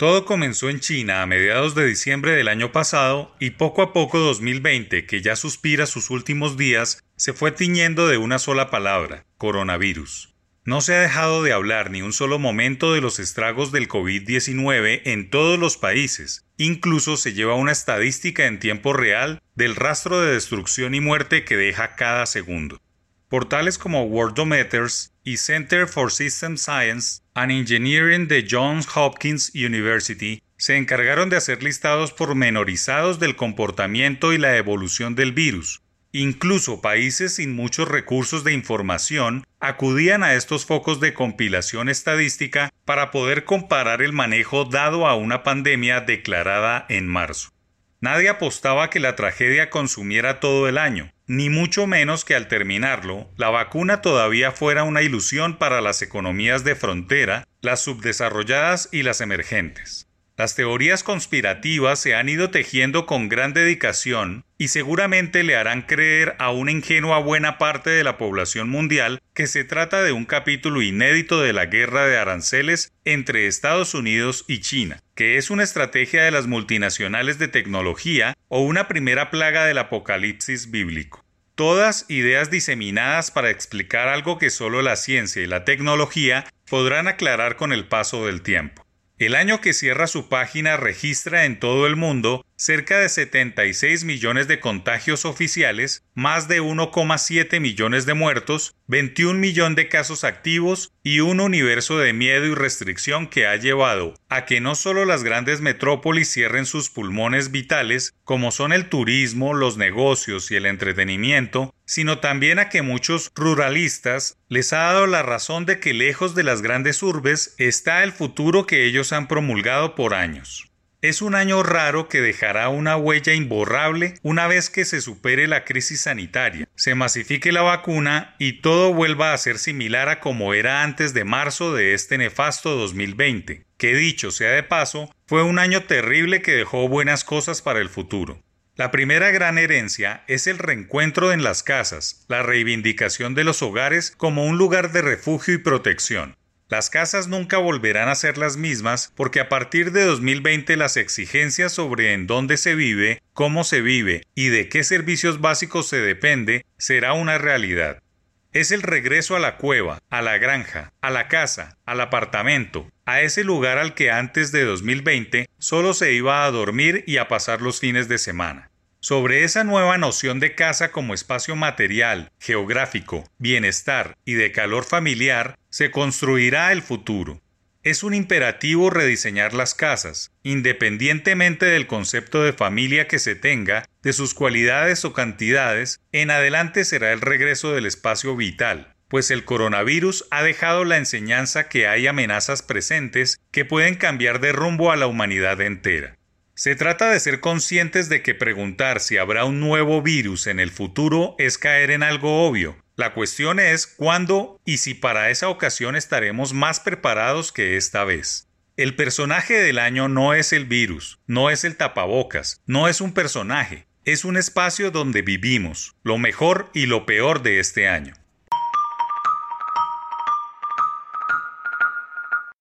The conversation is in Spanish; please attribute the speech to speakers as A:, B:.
A: Todo comenzó en China a mediados de diciembre del año pasado y poco a poco 2020, que ya suspira sus últimos días, se fue tiñendo de una sola palabra, coronavirus. No se ha dejado de hablar ni un solo momento de los estragos del COVID-19 en todos los países. Incluso se lleva una estadística en tiempo real del rastro de destrucción y muerte que deja cada segundo. Portales como Worldometers y Center for System Science and Engineering de Johns Hopkins University se encargaron de hacer listados pormenorizados del comportamiento y la evolución del virus. Incluso países sin muchos recursos de información acudían a estos focos de compilación estadística para poder comparar el manejo dado a una pandemia declarada en marzo. Nadie apostaba que la tragedia consumiera todo el año, ni mucho menos que al terminarlo, la vacuna todavía fuera una ilusión para las economías de frontera, las subdesarrolladas y las emergentes. Las teorías conspirativas se han ido tejiendo con gran dedicación y seguramente le harán creer a una ingenua buena parte de la población mundial que se trata de un capítulo inédito de la guerra de aranceles entre Estados Unidos y China, que es una estrategia de las multinacionales de tecnología o una primera plaga del apocalipsis bíblico. Todas ideas diseminadas para explicar algo que solo la ciencia y la tecnología podrán aclarar con el paso del tiempo. El año que cierra su página registra en todo el mundo cerca de 76 millones de contagios oficiales, más de 1,7 millones de muertos, 21 millones de casos activos y un universo de miedo y restricción que ha llevado a que no solo las grandes metrópolis cierren sus pulmones vitales, como son el turismo, los negocios y el entretenimiento, sino también a que muchos ruralistas les ha dado la razón de que lejos de las grandes urbes está el futuro que ellos han promulgado por años. Es un año raro que dejará una huella imborrable una vez que se supere la crisis sanitaria, se masifique la vacuna y todo vuelva a ser similar a como era antes de marzo de este nefasto 2020, que dicho sea de paso, fue un año terrible que dejó buenas cosas para el futuro. La primera gran herencia es el reencuentro en las casas, la reivindicación de los hogares como un lugar de refugio y protección. Las casas nunca volverán a ser las mismas porque a partir de 2020 las exigencias sobre en dónde se vive, cómo se vive y de qué servicios básicos se depende será una realidad. Es el regreso a la cueva, a la granja, a la casa, al apartamento, a ese lugar al que antes de 2020 solo se iba a dormir y a pasar los fines de semana. Sobre esa nueva noción de casa como espacio material, geográfico, bienestar y de calor familiar, se construirá el futuro. Es un imperativo rediseñar las casas, independientemente del concepto de familia que se tenga, de sus cualidades o cantidades, en adelante será el regreso del espacio vital, pues el coronavirus ha dejado la enseñanza que hay amenazas presentes que pueden cambiar de rumbo a la humanidad entera. Se trata de ser conscientes de que preguntar si habrá un nuevo virus en el futuro es caer en algo obvio. La cuestión es cuándo y si para esa ocasión estaremos más preparados que esta vez. El personaje del año no es el virus, no es el tapabocas, no es un personaje, es un espacio donde vivimos, lo mejor y lo peor de este año.